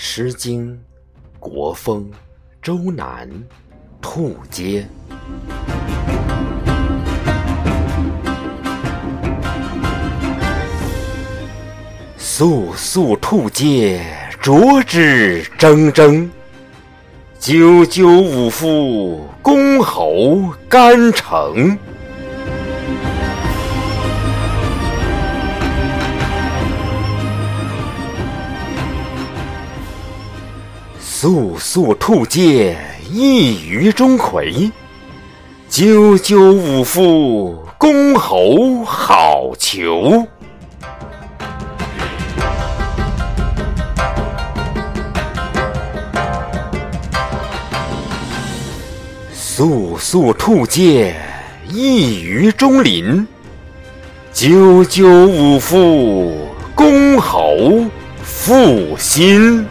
诗经·国风·周南，兔街。肃肃兔街，濯之铮铮。赳赳武夫，公侯干城。肃肃兔街，一于钟馗。赳赳武夫，公侯好逑。肃肃兔街，一于钟林。赳赳武夫，公侯负心。